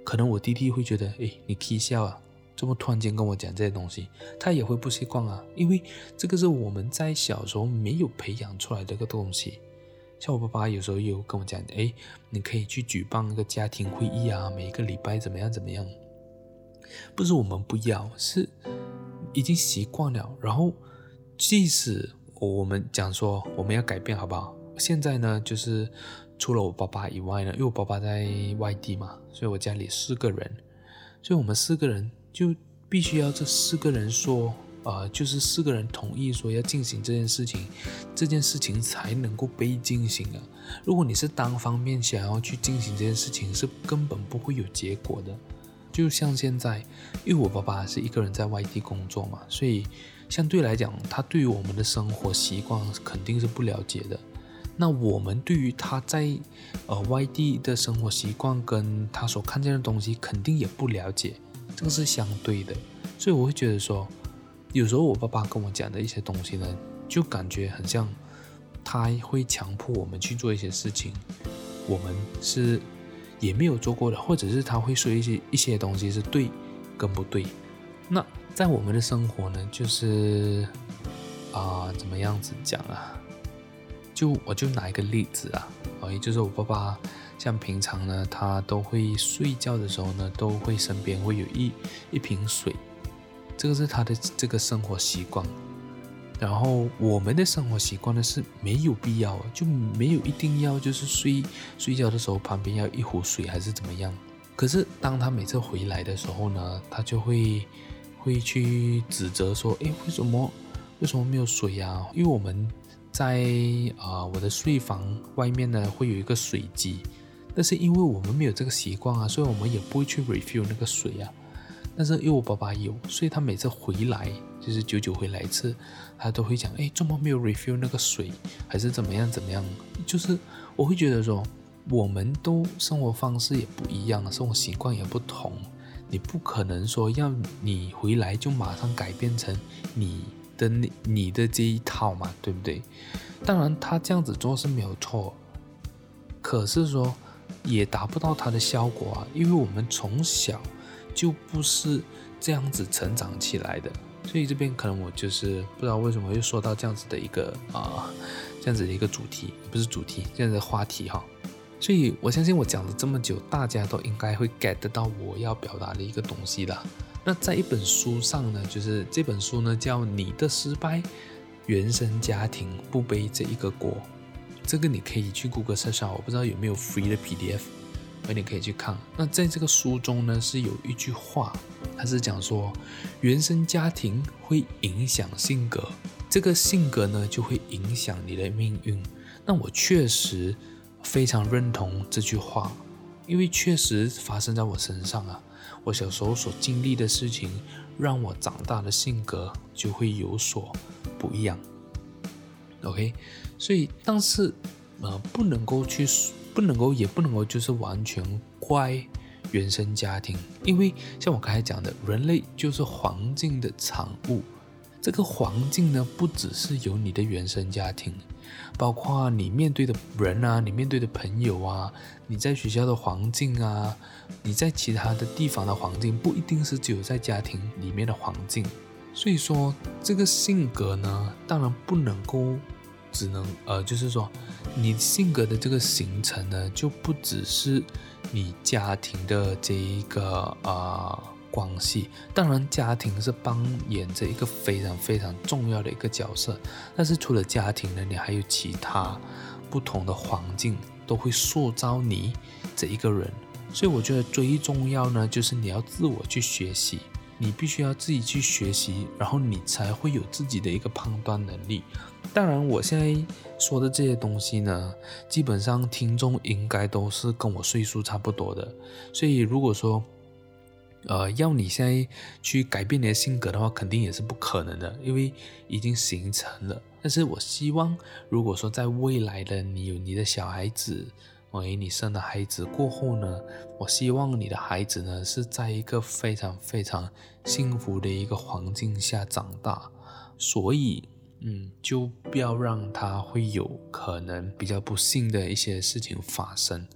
可能我弟弟会觉得，哎，你起笑啊，这么突然间跟我讲这些东西，他也会不习惯啊，因为这个是我们在小时候没有培养出来的一个东西。像我爸爸有时候有跟我讲，哎，你可以去举办一个家庭会议啊，每一个礼拜怎么样怎么样。不是我们不要，是已经习惯了。然后，即使我们讲说我们要改变，好不好？现在呢，就是除了我爸爸以外呢，因为我爸爸在外地嘛，所以我家里四个人，所以我们四个人就必须要这四个人说，呃，就是四个人同意说要进行这件事情，这件事情才能够被进行啊。如果你是单方面想要去进行这件事情，是根本不会有结果的。就像现在，因为我爸爸是一个人在外地工作嘛，所以相对来讲，他对于我们的生活习惯肯定是不了解的。那我们对于他在呃外地的生活习惯跟他所看见的东西，肯定也不了解，这个是相对的。所以我会觉得说，有时候我爸爸跟我讲的一些东西呢，就感觉很像他会强迫我们去做一些事情，我们是。也没有做过的，或者是他会说一些一些东西是对跟不对。那在我们的生活呢，就是啊、怎么样子讲啊？就我就拿一个例子啊，啊，也就是我爸爸，像平常呢，他都会睡觉的时候呢，都会身边会有一一瓶水，这个是他的这个生活习惯。然后我们的生活习惯呢是没有必要，就没有一定要就是睡睡觉的时候旁边要一壶水还是怎么样。可是当他每次回来的时候呢，他就会会去指责说：“诶，为什么为什么没有水呀？”因为我们在啊、我的睡房外面呢会有一个水机，但是因为我们没有这个习惯啊，所以我们也不会去 refill 那个水啊。但是因为我爸爸有，所以他每次回来。就是久久回来一次，他都会讲，哎，怎么没有 refill 那个水，还是怎么样怎么样？就是我会觉得说，我们都生活方式也不一样，生活习惯也不同，你不可能说要你回来就马上改变成你的你你的这一套嘛，对不对？当然他这样子做是没有错，可是说也达不到他的效果啊，因为我们从小就不是这样子成长起来的。所以这边可能我就是不知道为什么又说到这样子的一个啊，这样子的一个主题，不是主题，这样的话题哈。所以我相信我讲了这么久，大家都应该会 get 到我要表达的一个东西的。那在一本书上呢，就是这本书呢叫《你的失败，原生家庭不背这一个锅》，这个你可以去 Google search 上，我不知道有没有 free 的 PDF。你可以去看。那在这个书中呢，是有一句话，它是讲说，原生家庭会影响性格，这个性格呢就会影响你的命运。那我确实非常认同这句话，因为确实发生在我身上啊。我小时候所经历的事情，让我长大的性格就会有所不一样。OK，所以但是呃，不能够去。不能够，也不能够，就是完全怪原生家庭，因为像我刚才讲的，人类就是环境的产物。这个环境呢，不只是有你的原生家庭，包括你面对的人啊，你面对的朋友啊，你在学校的环境啊，你在其他的地方的环境，不一定是只有在家庭里面的环境。所以说，这个性格呢，当然不能够。只能呃，就是说，你性格的这个形成呢，就不只是你家庭的这一个呃关系。当然，家庭是扮演着一个非常非常重要的一个角色。但是除了家庭呢，你还有其他不同的环境都会塑造你这一个人。所以我觉得最重要呢，就是你要自我去学习，你必须要自己去学习，然后你才会有自己的一个判断能力。当然，我现在说的这些东西呢，基本上听众应该都是跟我岁数差不多的，所以如果说，呃，要你现在去改变你的性格的话，肯定也是不可能的，因为已经形成了。但是我希望，如果说在未来的你有你的小孩子，哎，你生了孩子过后呢，我希望你的孩子呢是在一个非常非常幸福的一个环境下长大，所以，嗯，就不要让他会有可能比较不幸的一些事情发生。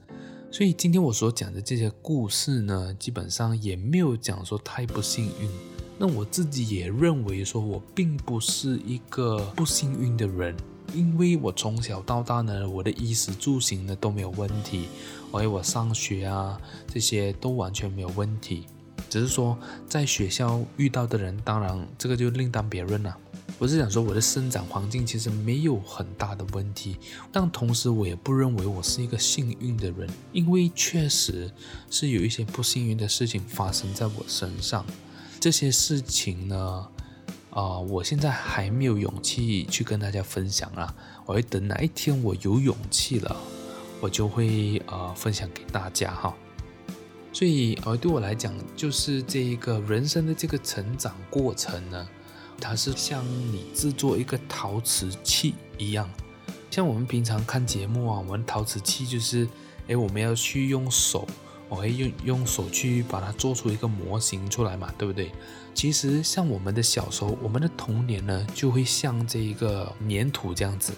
所以今天我所讲的这些故事呢，基本上也没有讲说太不幸运。那我自己也认为说，我并不是一个不幸运的人。因为我从小到大呢，我的衣食住行呢都没有问题，而且我上学啊这些都完全没有问题，只是说在学校遇到的人，当然这个就另当别论了。我是想说我的生长环境其实没有很大的问题，但同时我也不认为我是一个幸运的人，因为确实是有一些不幸运的事情发生在我身上，这些事情呢。啊、我现在还没有勇气去跟大家分享啊，我会等哪一天我有勇气了，我就会呃分享给大家哈。所以呃，对我来讲，就是这一个人生的这个成长过程呢，它是像你制作一个陶瓷器一样，像我们平常看节目啊，我们陶瓷器就是，诶，我们要去用手。我会用用手去把它做出一个模型出来嘛，对不对？其实像我们的小时候，我们的童年呢，就会像这一个粘土这样子，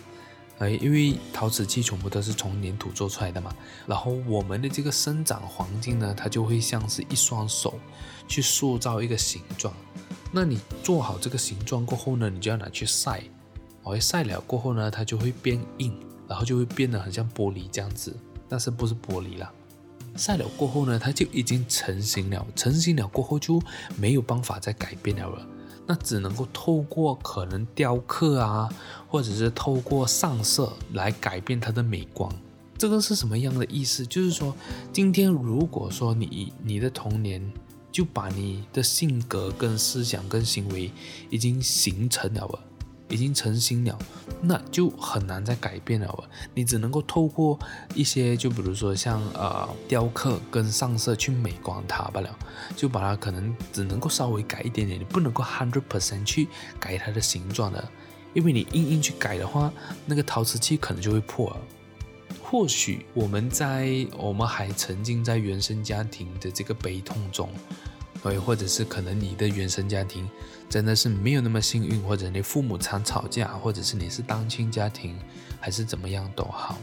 哎，因为陶瓷器全部都是从粘土做出来的嘛。然后我们的这个生长环境呢，它就会像是一双手去塑造一个形状。那你做好这个形状过后呢，你就要拿去晒，哦，晒了过后呢，它就会变硬，然后就会变得很像玻璃这样子，但是不是玻璃啦。晒了过后呢，它就已经成型了。成型了过后就没有办法再改变了了。那只能够透过可能雕刻啊，或者是透过上色来改变它的美观。这个是什么样的意思？就是说，今天如果说你你的童年就把你的性格跟思想跟行为已经形成了了。已经成型了，那就很难再改变了。你只能够透过一些，就比如说像呃雕刻跟上色去美观它罢了，就把它可能只能够稍微改一点点，你不能够 hundred percent 去改它的形状的，因为你硬硬去改的话，那个陶瓷器可能就会破了。或许我们在我们还沉浸在原生家庭的这个悲痛中。对，或者是可能你的原生家庭真的是没有那么幸运，或者你父母常吵架，或者是你是单亲家庭，还是怎么样都好。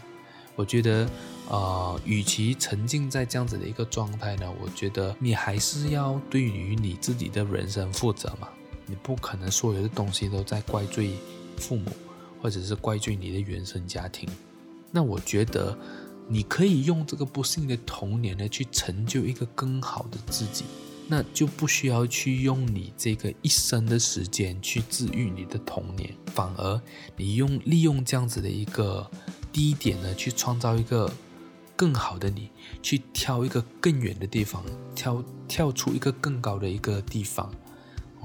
我觉得，呃，与其沉浸在这样子的一个状态呢，我觉得你还是要对于你自己的人生负责嘛。你不可能所有的东西都在怪罪父母，或者是怪罪你的原生家庭。那我觉得你可以用这个不幸的童年呢，去成就一个更好的自己。那就不需要去用你这个一生的时间去治愈你的童年，反而你用利用这样子的一个低点呢，去创造一个更好的你，去跳一个更远的地方，跳跳出一个更高的一个地方。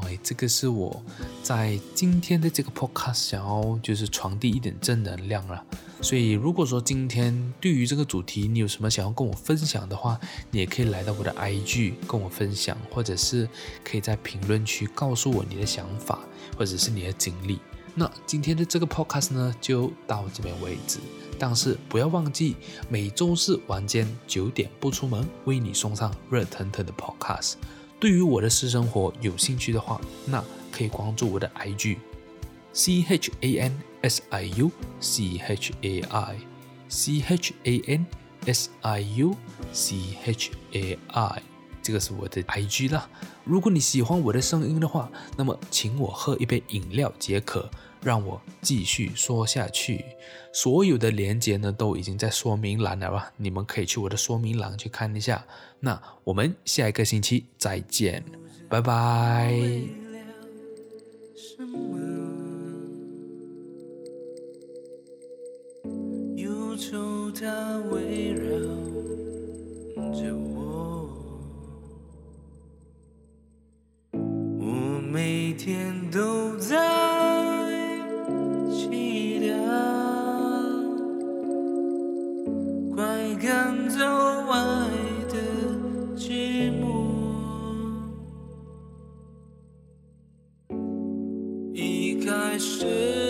哎，这个是我在今天的这个 podcast 想要就是传递一点正能量了。所以，如果说今天对于这个主题你有什么想要跟我分享的话，你也可以来到我的 IG 跟我分享，或者是可以在评论区告诉我你的想法，或者是你的经历。那今天的这个 podcast 呢，就到这边为止。但是不要忘记每周四晚间九点不出门，为你送上热腾腾的 podcast。对于我的私生活有兴趣的话，那可以关注我的 IG C H A N S I U C H A I C H A N S I U C H A I，这个是我的 IG 啦。如果你喜欢我的声音的话，那么请我喝一杯饮料解渴。让我继续说下去。所有的连接呢，都已经在说明栏了吧？你们可以去我的说明栏去看一下。那我们下一个星期再见，拜拜。每天都在走外的寂寞。一开始。